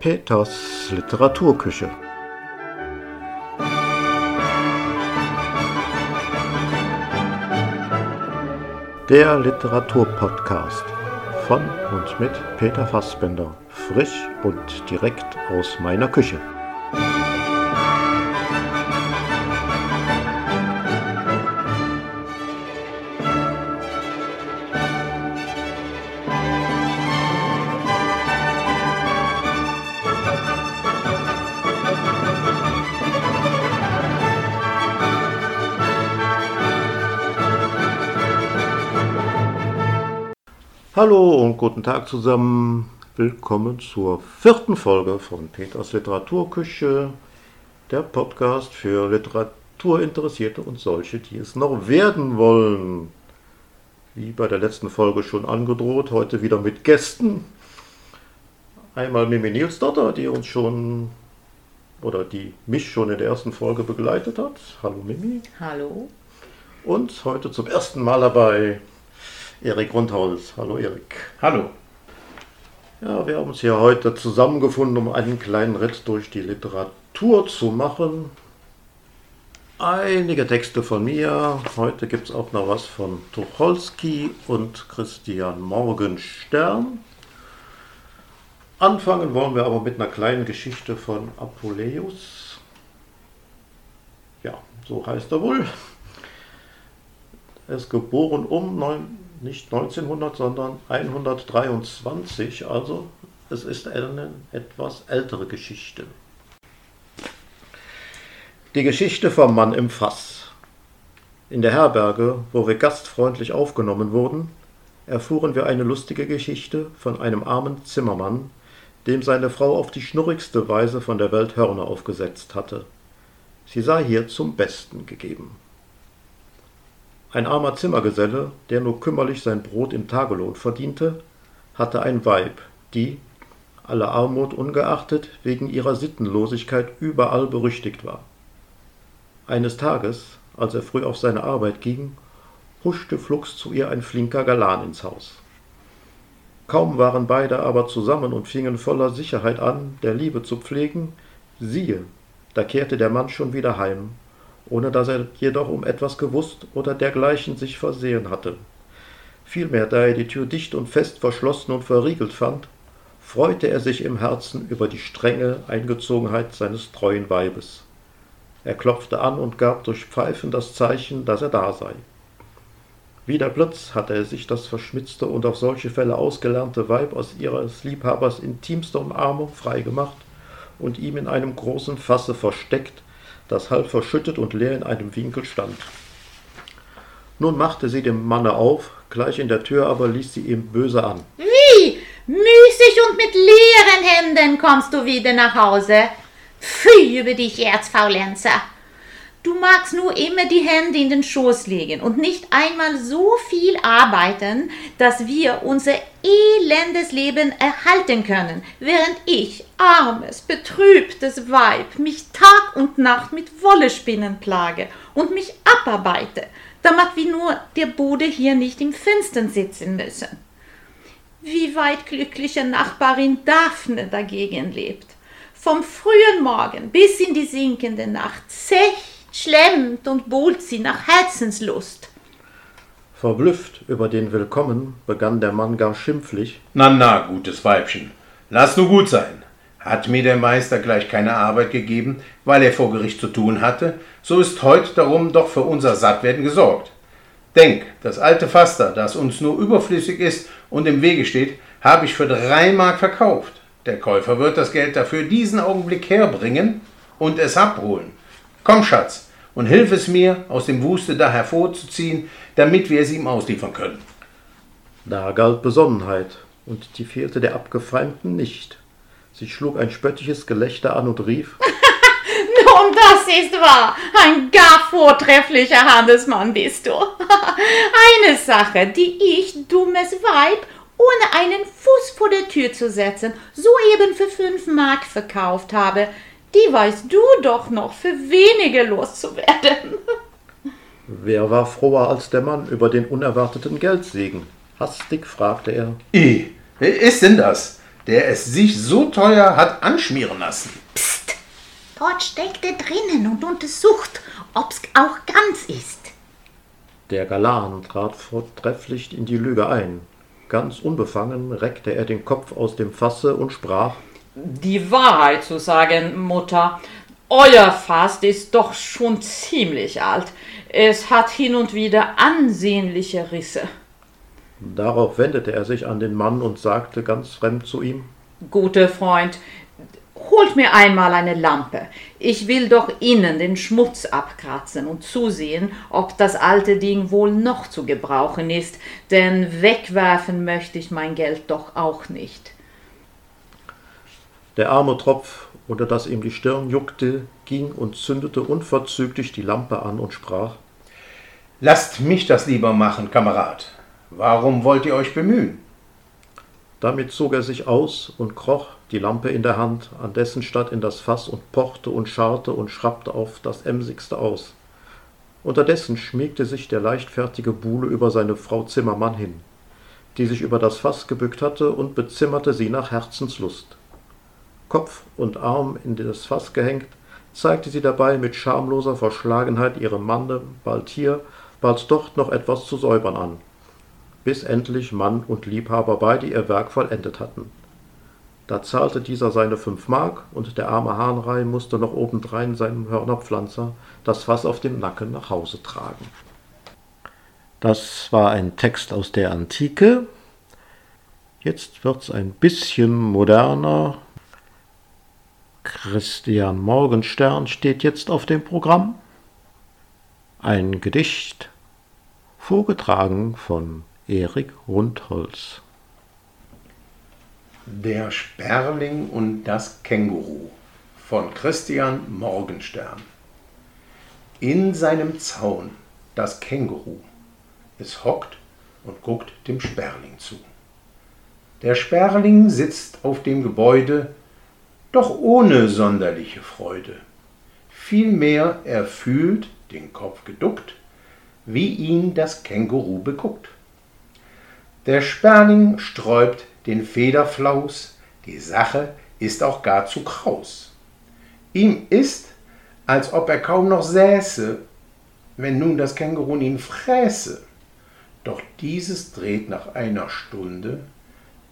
Peters Literaturküche. Der Literaturpodcast von und mit Peter Fassbender, frisch und direkt aus meiner Küche. Hallo und guten Tag zusammen. Willkommen zur vierten Folge von Peters Literaturküche, der Podcast für Literaturinteressierte und solche, die es noch werden wollen. Wie bei der letzten Folge schon angedroht, heute wieder mit Gästen. Einmal Mimi Nilsdotter, die uns schon oder die mich schon in der ersten Folge begleitet hat. Hallo Mimi. Hallo. Und heute zum ersten Mal dabei Erik Rundhaus. Hallo Erik. Hallo. Ja, wir haben uns hier heute zusammengefunden, um einen kleinen Ritt durch die Literatur zu machen. Einige Texte von mir. Heute gibt es auch noch was von Tucholsky und Christian Morgenstern. Anfangen wollen wir aber mit einer kleinen Geschichte von Apuleius. Ja, so heißt er wohl. Er ist geboren um 9, nicht 1900, sondern 123. Also es ist eine etwas ältere Geschichte. Die Geschichte vom Mann im Fass. In der Herberge, wo wir gastfreundlich aufgenommen wurden, erfuhren wir eine lustige Geschichte von einem armen Zimmermann, dem seine Frau auf die schnurrigste Weise von der Welt Hörner aufgesetzt hatte. Sie sei hier zum Besten gegeben. Ein armer Zimmergeselle, der nur kümmerlich sein Brot im Tagelohn verdiente, hatte ein Weib, die, aller Armut ungeachtet, wegen ihrer Sittenlosigkeit überall berüchtigt war. Eines Tages, als er früh auf seine Arbeit ging, huschte flugs zu ihr ein flinker Galan ins Haus. Kaum waren beide aber zusammen und fingen voller Sicherheit an, der Liebe zu pflegen, siehe, da kehrte der Mann schon wieder heim ohne dass er jedoch um etwas gewusst oder dergleichen sich versehen hatte. Vielmehr, da er die Tür dicht und fest verschlossen und verriegelt fand, freute er sich im Herzen über die strenge Eingezogenheit seines treuen Weibes. Er klopfte an und gab durch Pfeifen das Zeichen, dass er da sei. Wie der Blitz hatte er sich das verschmitzte und auf solche Fälle ausgelernte Weib aus ihres Liebhabers intimster Umarmung freigemacht und ihm in einem großen Fasse versteckt, das halb verschüttet und leer in einem Winkel stand. Nun machte sie dem Manne auf, gleich in der Tür aber ließ sie ihm böse an. Wie? Müßig und mit leeren Händen kommst du wieder nach Hause? Pfui über dich, Erzfaulenzer! Du magst nur immer die Hände in den Schoß legen und nicht einmal so viel arbeiten, dass wir unser elendes Leben erhalten können, während ich, armes, betrübtes Weib, mich Tag und Nacht mit Wollespinnen plage und mich abarbeite, damit wir nur der Bude hier nicht im Finstern sitzen müssen. Wie weit glückliche Nachbarin Daphne dagegen lebt. Vom frühen Morgen bis in die sinkende Nacht, zech schlemmt und bohlt sie nach Herzenslust. Verblüfft über den Willkommen begann der Mann gar schimpflich. Na, na, gutes Weibchen, lass nur gut sein. Hat mir der Meister gleich keine Arbeit gegeben, weil er vor Gericht zu tun hatte, so ist heut darum doch für unser Sattwerden gesorgt. Denk, das alte Faster, das uns nur überflüssig ist und im Wege steht, habe ich für drei Mark verkauft. Der Käufer wird das Geld dafür diesen Augenblick herbringen und es abholen. Komm, Schatz, und hilf es mir, aus dem Wuste da hervorzuziehen, damit wir es ihm ausliefern können. Da galt Besonnenheit, und die fehlte der Abgefeimten nicht. Sie schlug ein spöttisches Gelächter an und rief: Nun, das ist wahr. Ein gar vortrefflicher Handelsmann bist du. Eine Sache, die ich, dummes Weib, ohne einen Fuß vor der Tür zu setzen, soeben für fünf Mark verkauft habe, die weißt du doch noch für wenige loszuwerden. Wer war froher als der Mann über den unerwarteten Geldsegen? Hastig fragte er. I, wer ist denn das? der es sich so teuer hat anschmieren lassen. Psst, dort steckt er drinnen und untersucht, ob's auch ganz ist. Der Galan trat vortrefflich in die Lüge ein. Ganz unbefangen reckte er den Kopf aus dem Fasse und sprach Die Wahrheit zu sagen, Mutter, euer Fass ist doch schon ziemlich alt. Es hat hin und wieder ansehnliche Risse. Darauf wendete er sich an den Mann und sagte ganz fremd zu ihm Guter Freund, holt mir einmal eine Lampe. Ich will doch innen den Schmutz abkratzen und zusehen, ob das alte Ding wohl noch zu gebrauchen ist, denn wegwerfen möchte ich mein Geld doch auch nicht. Der arme Tropf, unter das ihm die Stirn juckte, ging und zündete unverzüglich die Lampe an und sprach Lasst mich das lieber machen, Kamerad. Warum wollt ihr euch bemühen? Damit zog er sich aus und kroch, die Lampe in der Hand, an dessen statt in das Fass und pochte und scharrte und schrappte auf das Emsigste aus. Unterdessen schmiegte sich der leichtfertige Buhle über seine Frau Zimmermann hin, die sich über das Fass gebückt hatte und bezimmerte sie nach Herzenslust. Kopf und Arm in das Fass gehängt, zeigte sie dabei mit schamloser Verschlagenheit ihrem Manne bald hier, bald dort noch etwas zu säubern an bis endlich Mann und Liebhaber beide ihr Werk vollendet hatten. Da zahlte dieser seine fünf Mark, und der arme Hahnrei musste noch obendrein seinem Hörnerpflanzer das Fass auf dem Nacken nach Hause tragen. Das war ein Text aus der Antike. Jetzt wird's ein bisschen moderner. Christian Morgenstern steht jetzt auf dem Programm. Ein Gedicht, vorgetragen von Erik Rundholz. Der Sperling und das Känguru von Christian Morgenstern. In seinem Zaun das Känguru. Es hockt und guckt dem Sperling zu. Der Sperling sitzt auf dem Gebäude, doch ohne sonderliche Freude. Vielmehr er fühlt, den Kopf geduckt, wie ihn das Känguru beguckt. Der Sperling sträubt den Federflaus, die Sache ist auch gar zu kraus. Ihm ist, als ob er kaum noch säße, wenn nun das Känguru ihn fräße. Doch dieses dreht nach einer Stunde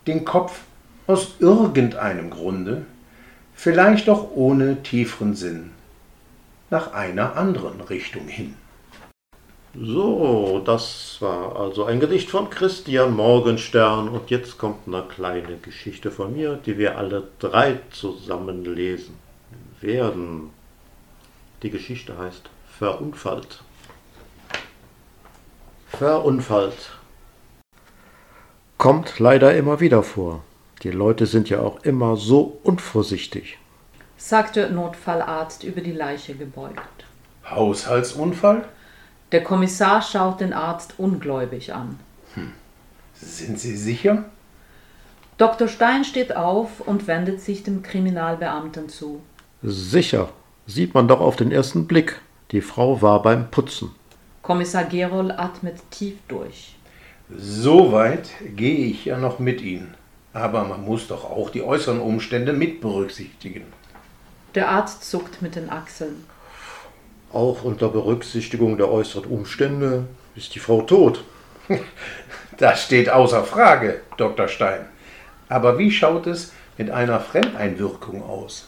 den Kopf aus irgendeinem Grunde, vielleicht auch ohne tieferen Sinn, nach einer anderen Richtung hin. So, das war also ein Gedicht von Christian Morgenstern und jetzt kommt eine kleine Geschichte von mir, die wir alle drei zusammen lesen werden. Die Geschichte heißt Verunfallt. Verunfallt. Kommt leider immer wieder vor. Die Leute sind ja auch immer so unvorsichtig, sagte Notfallarzt über die Leiche gebeugt. Haushaltsunfall? Der Kommissar schaut den Arzt ungläubig an. Hm. Sind Sie sicher? Dr. Stein steht auf und wendet sich dem Kriminalbeamten zu. Sicher, sieht man doch auf den ersten Blick. Die Frau war beim Putzen. Kommissar Gerol atmet tief durch. So weit gehe ich ja noch mit Ihnen. Aber man muss doch auch die äußeren Umstände mit berücksichtigen. Der Arzt zuckt mit den Achseln. Auch unter Berücksichtigung der äußeren Umstände ist die Frau tot. Das steht außer Frage, Dr. Stein. Aber wie schaut es mit einer Fremdeinwirkung aus?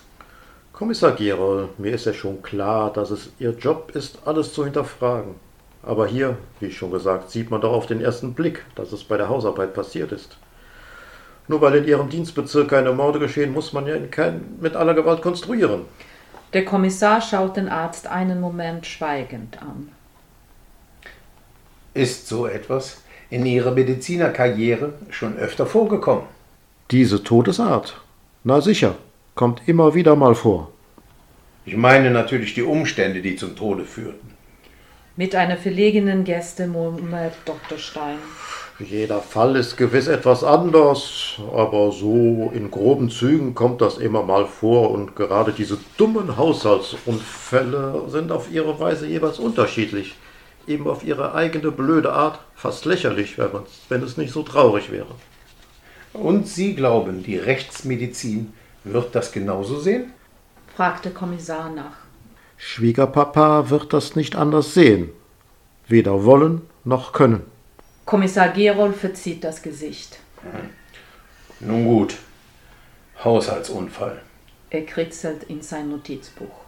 Kommissar Gerol, mir ist ja schon klar, dass es Ihr Job ist, alles zu hinterfragen. Aber hier, wie schon gesagt, sieht man doch auf den ersten Blick, dass es bei der Hausarbeit passiert ist. Nur weil in Ihrem Dienstbezirk keine Morde geschehen, muss man ja kein, mit aller Gewalt konstruieren. Der Kommissar schaut den Arzt einen Moment schweigend an. Ist so etwas in Ihrer Medizinerkarriere schon öfter vorgekommen? Diese Todesart? Na sicher, kommt immer wieder mal vor. Ich meine natürlich die Umstände, die zum Tode führten. Mit einer verlegenen Geste murmelt Dr. Stein. Jeder Fall ist gewiss etwas anders, aber so in groben Zügen kommt das immer mal vor und gerade diese dummen Haushaltsunfälle sind auf ihre Weise jeweils unterschiedlich. Eben auf ihre eigene blöde Art, fast lächerlich, wenn, wenn es nicht so traurig wäre. Und Sie glauben, die Rechtsmedizin wird das genauso sehen? fragte Kommissar nach. Schwiegerpapa wird das nicht anders sehen. Weder wollen noch können. Kommissar Gerold verzieht das Gesicht. Nun gut. Haushaltsunfall. Er kritzelt in sein Notizbuch.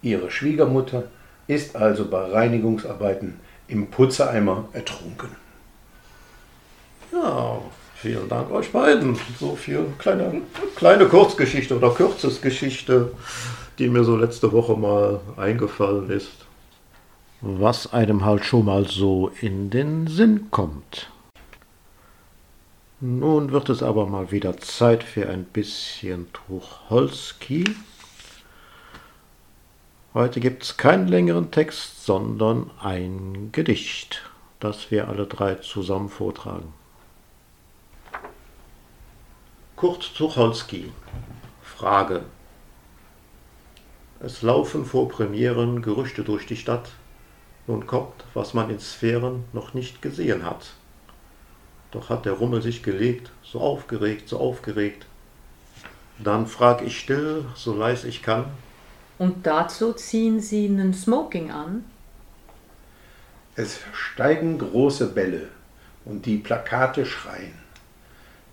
Ihre Schwiegermutter ist also bei Reinigungsarbeiten im Putzereimer ertrunken. Ja, vielen Dank euch beiden. So viel kleine, kleine Kurzgeschichte oder Kürzesgeschichte, die mir so letzte Woche mal eingefallen ist. Was einem halt schon mal so in den Sinn kommt. Nun wird es aber mal wieder Zeit für ein bisschen Tucholsky. Heute gibt es keinen längeren Text, sondern ein Gedicht, das wir alle drei zusammen vortragen. Kurt Tucholsky Frage Es laufen vor Premieren Gerüchte durch die Stadt. Nun kommt, was man in Sphären noch nicht gesehen hat. Doch hat der Rummel sich gelegt, so aufgeregt, so aufgeregt. Dann frag ich still, so leis ich kann. Und dazu ziehen sie einen Smoking an? Es steigen große Bälle und die Plakate schreien.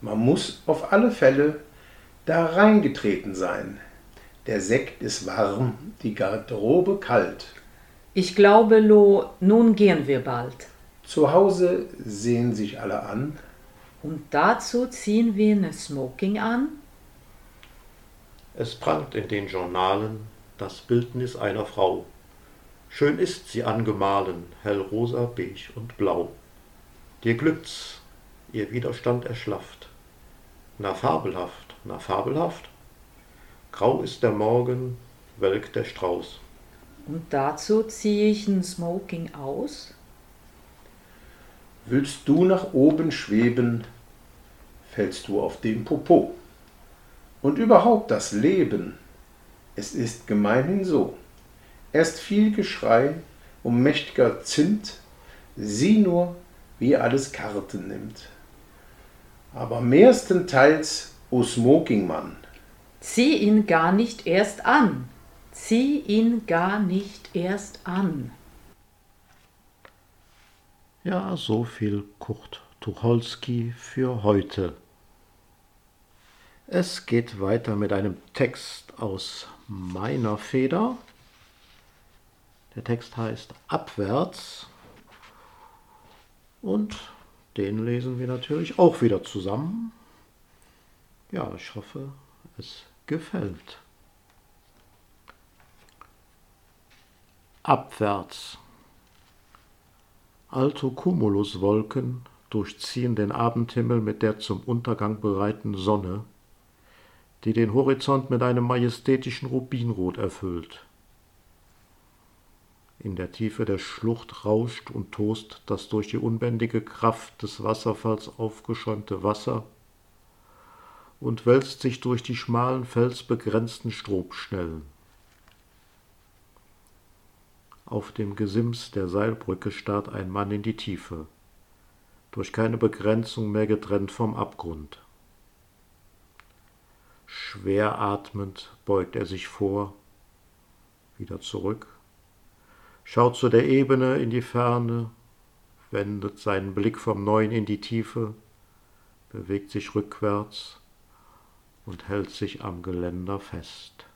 Man muss auf alle Fälle da reingetreten sein. Der Sekt ist warm, die Garderobe kalt. Ich glaube, Lo, nun gehen wir bald. Zu Hause sehen sich alle an. Und dazu ziehen wir eine Smoking an? Es prangt in den Journalen das Bildnis einer Frau. Schön ist sie angemahlen, hellrosa, beige und blau. Dir glückt's, ihr Widerstand erschlafft. Na fabelhaft, na fabelhaft. Grau ist der Morgen, welk der Strauß. Und dazu ziehe ich ein Smoking aus? Willst du nach oben schweben, fällst du auf den Popo. Und überhaupt das Leben, es ist gemeinhin so. Erst viel Geschrei um mächtiger Zimt, sieh nur, wie alles Karten nimmt aber mehrstenteils o Smokingmann. Zieh ihn gar nicht erst an. Zieh ihn gar nicht erst an. Ja, so viel Kurt Tucholsky für heute. Es geht weiter mit einem Text aus meiner Feder. Der Text heißt Abwärts und den lesen wir natürlich auch wieder zusammen. Ja, ich hoffe, es gefällt. Abwärts. Altocumuluswolken durchziehen den Abendhimmel mit der zum Untergang bereiten Sonne, die den Horizont mit einem majestätischen Rubinrot erfüllt. In der Tiefe der Schlucht rauscht und tost das durch die unbändige Kraft des Wasserfalls aufgeschäumte Wasser und wälzt sich durch die schmalen felsbegrenzten Strobschnellen. Auf dem Gesims der Seilbrücke starrt ein Mann in die Tiefe, durch keine Begrenzung mehr getrennt vom Abgrund. Schwer atmend beugt er sich vor, wieder zurück schaut zu der Ebene in die Ferne, wendet seinen Blick vom Neuen in die Tiefe, bewegt sich rückwärts und hält sich am Geländer fest.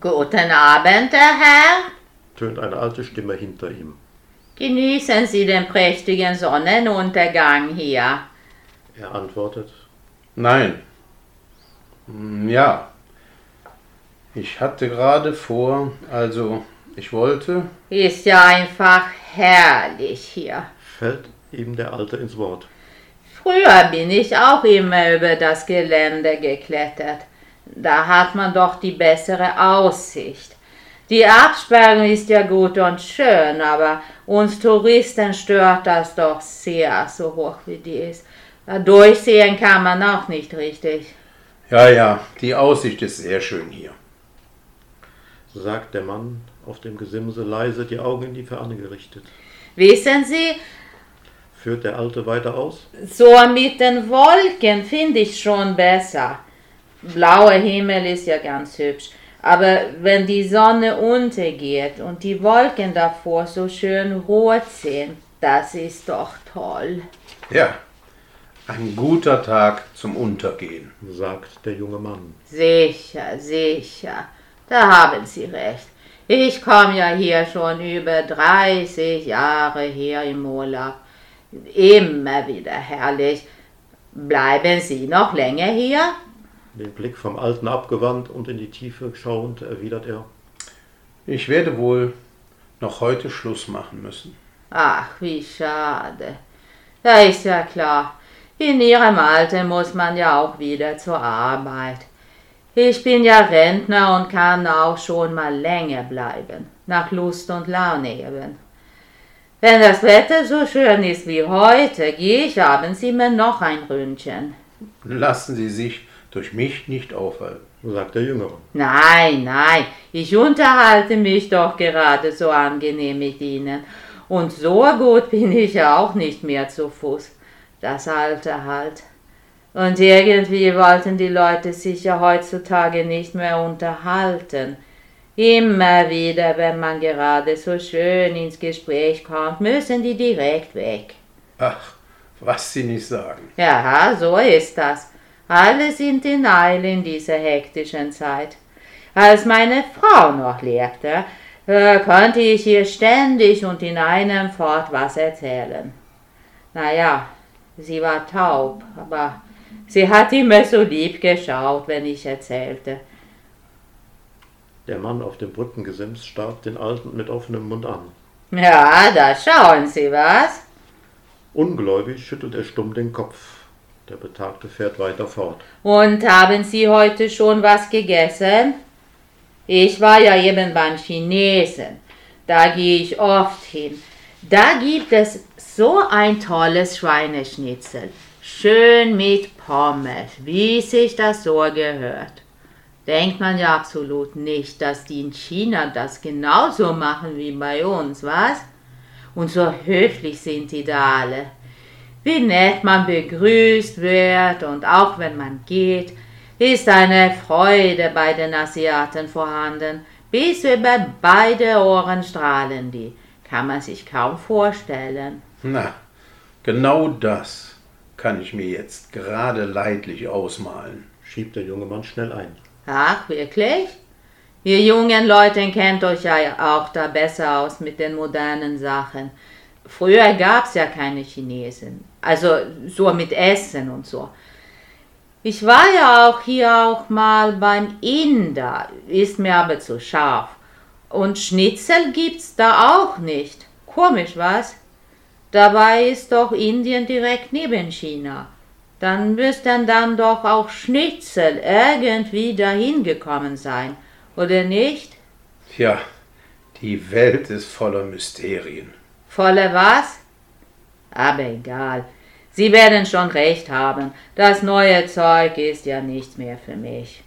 Guten Abend, der Herr. tönt eine alte Stimme hinter ihm. Genießen Sie den prächtigen Sonnenuntergang hier. Er antwortet, Nein. Hm, Ja. Ich hatte gerade vor, also ich wollte. Ist ja einfach herrlich hier. fällt ihm der Alte ins Wort. Früher bin ich auch immer über das Gelände geklettert. Da hat man doch die bessere Aussicht. Die Absperrung ist ja gut und schön, aber uns Touristen stört das doch sehr, so hoch wie die ist. Da durchsehen kann man auch nicht richtig. Ja, ja, die Aussicht ist sehr schön hier. sagt der Mann auf dem Gesimse leise, die Augen in die Ferne gerichtet. Wissen Sie, führt der Alte weiter aus. So mit den Wolken finde ich schon besser. Blauer Himmel ist ja ganz hübsch. Aber wenn die Sonne untergeht und die Wolken davor so schön rot sind, das ist doch toll. Ja, ein guter Tag zum Untergehen. sagt der junge Mann. Sicher, sicher. Da haben Sie recht. Ich komme ja hier schon über 30 Jahre her im Urlaub. Immer wieder herrlich. Bleiben Sie noch länger hier? Den Blick vom Alten abgewandt und in die Tiefe schauend, erwidert er. Ich werde wohl noch heute Schluss machen müssen. Ach, wie schade. Da ist ja klar. In Ihrem Alter muss man ja auch wieder zur Arbeit. Ich bin ja Rentner und kann auch schon mal länger bleiben, nach Lust und Laune eben. Wenn das Wetter so schön ist wie heute, gehe ich abends immer noch ein Ründchen. Lassen Sie sich durch mich nicht aufhalten. sagt der Jüngere. Nein, nein, ich unterhalte mich doch gerade so angenehm mit Ihnen. Und so gut bin ich ja auch nicht mehr zu Fuß. Das Alter halt. Und irgendwie wollten die Leute sich ja heutzutage nicht mehr unterhalten. Immer wieder, wenn man gerade so schön ins Gespräch kommt, müssen die direkt weg. Ach, was Sie nicht sagen. Ja, so ist das. Alle sind in Eile in dieser hektischen Zeit. Als meine Frau noch lebte, äh, konnte ich ihr ständig und in einem fort was erzählen. Naja, sie war taub, aber sie hat immer so lieb geschaut, wenn ich erzählte. Der Mann auf dem Brückengesims starrt den Alten mit offenem Mund an. Ja, da schauen Sie was. Ungläubig schüttelt er stumm den Kopf. Der Betagte fährt weiter fort. Und haben Sie heute schon was gegessen? Ich war ja eben beim Chinesen. Da gehe ich oft hin. Da gibt es so ein tolles Schweineschnitzel. Schön mit Pommes, wie sich das so gehört. Denkt man ja absolut nicht, dass die in China das genauso machen wie bei uns, was? Und so höflich sind die da alle. Wie nett man begrüßt wird und auch wenn man geht, ist eine Freude bei den Asiaten vorhanden. Bis über beide Ohren strahlen die. Kann man sich kaum vorstellen. Na, genau das kann ich mir jetzt gerade leidlich ausmalen. Schiebt der junge Mann schnell ein. Ach, wirklich? Ihr jungen Leute kennt euch ja auch da besser aus mit den modernen Sachen. Früher gab's ja keine Chinesen. Also so mit Essen und so. Ich war ja auch hier auch mal beim Inder, ist mir aber zu scharf. Und Schnitzel gibt's da auch nicht. Komisch, was? Dabei ist doch Indien direkt neben China. Dann müssten dann doch auch Schnitzel irgendwie dahin gekommen sein, oder nicht? Tja, die Welt ist voller Mysterien. Voller was? Aber egal. Sie werden schon recht haben. Das neue Zeug ist ja nichts mehr für mich.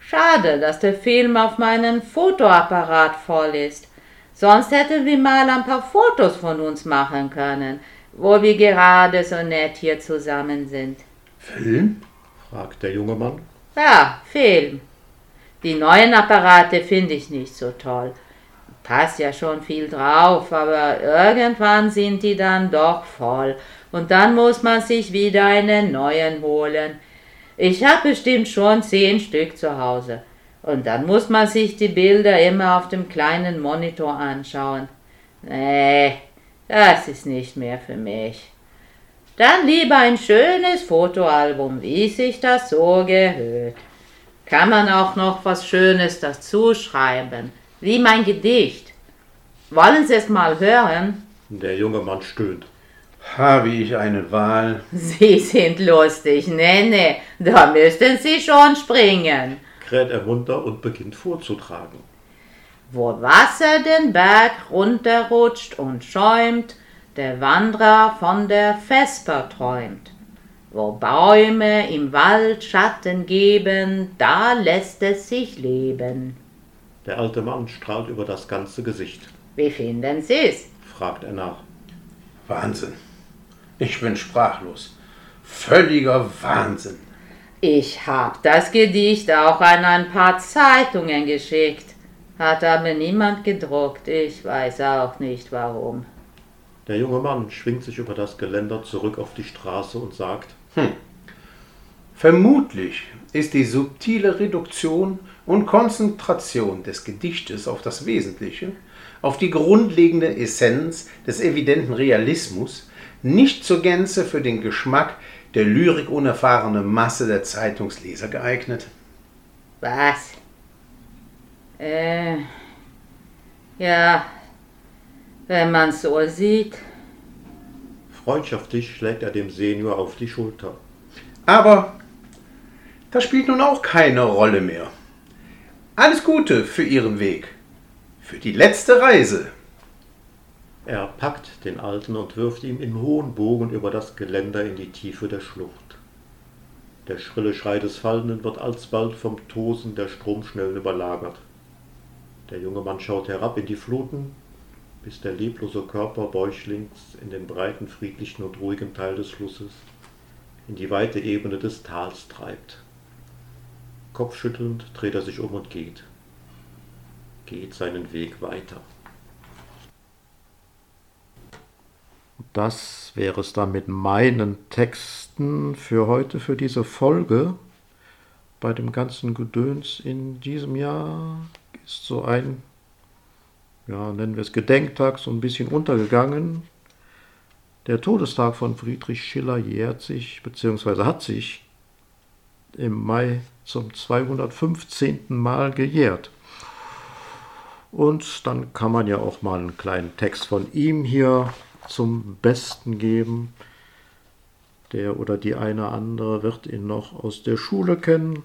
Schade, dass der Film auf meinen Fotoapparat voll ist. Sonst hätten wir mal ein paar Fotos von uns machen können, wo wir gerade so nett hier zusammen sind. Film? fragt der junge Mann. Ja, Film. Die neuen Apparate finde ich nicht so toll. Passt ja schon viel drauf, aber irgendwann sind die dann doch voll und dann muss man sich wieder einen neuen holen. Ich habe bestimmt schon zehn Stück zu Hause. Und dann muss man sich die Bilder immer auf dem kleinen Monitor anschauen. Nee, das ist nicht mehr für mich. Dann lieber ein schönes Fotoalbum, wie sich das so gehört. Kann man auch noch was Schönes dazu schreiben, wie mein Gedicht. Wollen Sie es mal hören? Der junge Mann stöhnt. Habe ich eine Wahl? Sie sind lustig, Nenne, da müssten Sie schon springen. kräht er munter und beginnt vorzutragen. Wo Wasser den Berg runterrutscht und schäumt, der Wanderer von der Vesper träumt. Wo Bäume im Wald Schatten geben, da lässt es sich leben. Der alte Mann strahlt über das ganze Gesicht. Wie finden Sie's? Fragt er nach. Wahnsinn. Ich bin sprachlos. Völliger Wahnsinn. Ich hab das Gedicht auch an ein paar Zeitungen geschickt. Hat aber niemand gedruckt. Ich weiß auch nicht warum. Der junge Mann schwingt sich über das Geländer zurück auf die Straße und sagt, hm, Vermutlich ist die subtile Reduktion und Konzentration des Gedichtes auf das Wesentliche, auf die grundlegende Essenz des evidenten Realismus nicht zur Gänze für den Geschmack der Lyrik unerfahrenen Masse der Zeitungsleser geeignet. Was? Äh, ja, wenn man so sieht. Freundschaftlich schlägt er dem Senior auf die Schulter. Aber das spielt nun auch keine Rolle mehr. Alles Gute für Ihren Weg, für die letzte Reise. Er packt den Alten und wirft ihn im hohen Bogen über das Geländer in die Tiefe der Schlucht. Der schrille Schrei des Fallenden wird alsbald vom Tosen der Stromschnellen überlagert. Der junge Mann schaut herab in die Fluten, bis der leblose Körper bäuchlings in den breiten, friedlichen und ruhigen Teil des Flusses, in die weite Ebene des Tals treibt. Kopfschüttelnd dreht er sich um und geht. Geht seinen Weg weiter. Das wäre es dann mit meinen Texten für heute, für diese Folge. Bei dem ganzen Gedöns in diesem Jahr ist so ein, ja, nennen wir es Gedenktag, so ein bisschen untergegangen. Der Todestag von Friedrich Schiller jährt sich, beziehungsweise hat sich im Mai zum 215. Mal gejährt. Und dann kann man ja auch mal einen kleinen Text von ihm hier zum Besten geben. Der oder die eine andere wird ihn noch aus der Schule kennen.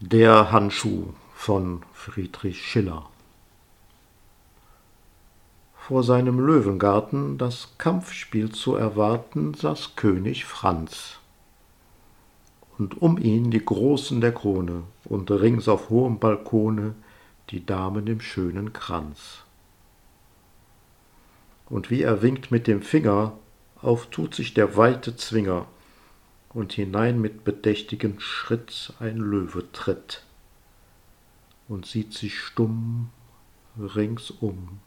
Der Handschuh von Friedrich Schiller. Vor seinem Löwengarten das Kampfspiel zu erwarten, saß König Franz. Und um ihn die Großen der Krone und rings auf hohem Balkone die Damen im schönen Kranz. Und wie er winkt mit dem Finger, auf tut sich der weite Zwinger, und hinein mit bedächtigem Schritt ein Löwe tritt und sieht sich stumm ringsum,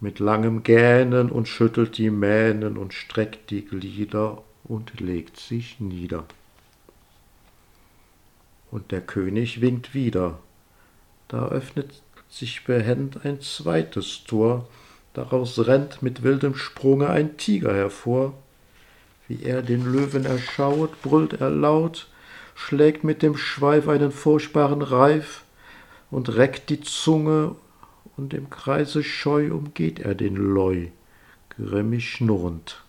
mit langem Gähnen und schüttelt die Mähnen und streckt die Glieder und legt sich nieder. Und der König winkt wieder, da öffnet sich behend ein zweites Tor, daraus rennt mit wildem Sprunge ein Tiger hervor, wie er den Löwen erschauet, brüllt er laut, schlägt mit dem Schweif einen furchtbaren Reif und reckt die Zunge, und im Kreise scheu umgeht er den Leu, grimmig schnurrend.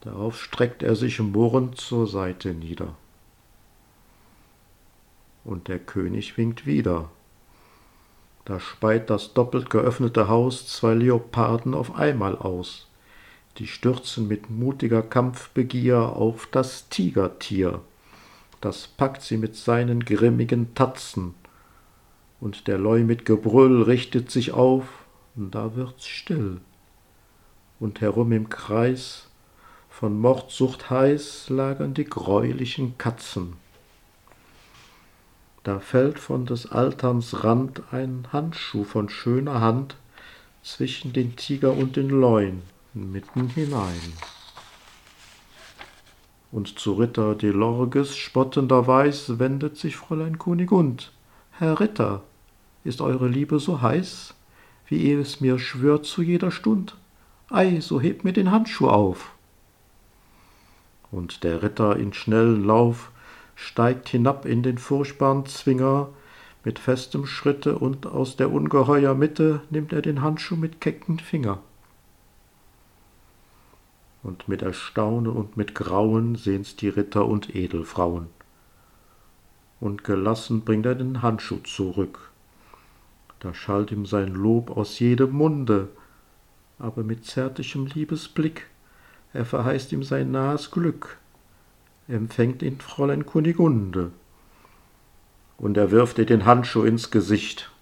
Darauf streckt er sich murrend zur Seite nieder. Und der König winkt wieder. Da speit das doppelt geöffnete Haus zwei Leoparden auf einmal aus die stürzen mit mutiger Kampfbegier auf das Tigertier, das packt sie mit seinen grimmigen Tatzen, und der Leu mit Gebrüll richtet sich auf, da wird's still, und herum im Kreis, von Mordsucht heiß, lagern die greulichen Katzen. Da fällt von des Alterns Rand ein Handschuh von schöner Hand zwischen den Tiger und den Leuen, mitten hinein. Und zu Ritter Delorges spottenderweis wendet sich Fräulein Kunigund. Herr Ritter, ist eure Liebe so heiß, wie ihr es mir schwört zu jeder Stund? Ei, so hebt mir den Handschuh auf. Und der Ritter in schnellen Lauf steigt hinab in den furchtbaren Zwinger, mit festem Schritte und aus der ungeheuer Mitte nimmt er den Handschuh mit kecken Finger und mit Erstaunen und mit Grauen sehen's die Ritter und Edelfrauen. Und gelassen bringt er den Handschuh zurück. Da schallt ihm sein Lob aus jedem Munde, aber mit zärtlichem Liebesblick, er verheißt ihm sein nahes Glück, empfängt ihn Fräulein Kunigunde. Und er wirft ihr den Handschuh ins Gesicht.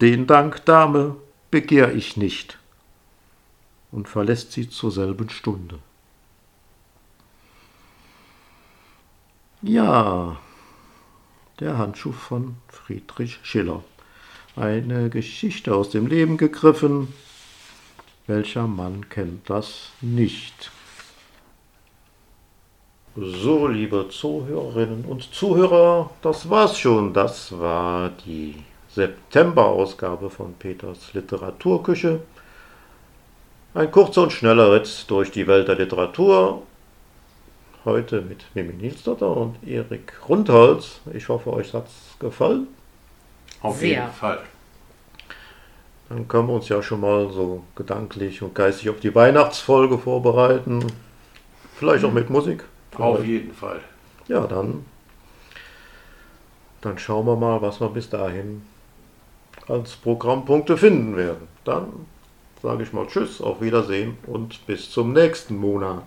Den Dank, Dame, begehr ich nicht und verlässt sie zur selben Stunde. Ja, der Handschuh von Friedrich Schiller. Eine Geschichte aus dem Leben gegriffen. Welcher Mann kennt das nicht? So, liebe Zuhörerinnen und Zuhörer, das war's schon. Das war die September-Ausgabe von Peters Literaturküche. Ein kurzer und schneller Ritt durch die Welt der Literatur. Heute mit Mimi Nielsdotter und Erik Rundholz. Ich hoffe, euch hat's gefallen. Auf Sehr. jeden Fall. Dann können wir uns ja schon mal so gedanklich und geistig auf die Weihnachtsfolge vorbereiten. Vielleicht auch mit Musik. Auf jeden Fall. Ja, dann, dann schauen wir mal, was wir bis dahin als Programmpunkte finden werden. Dann sage ich mal Tschüss, auf Wiedersehen und bis zum nächsten Monat.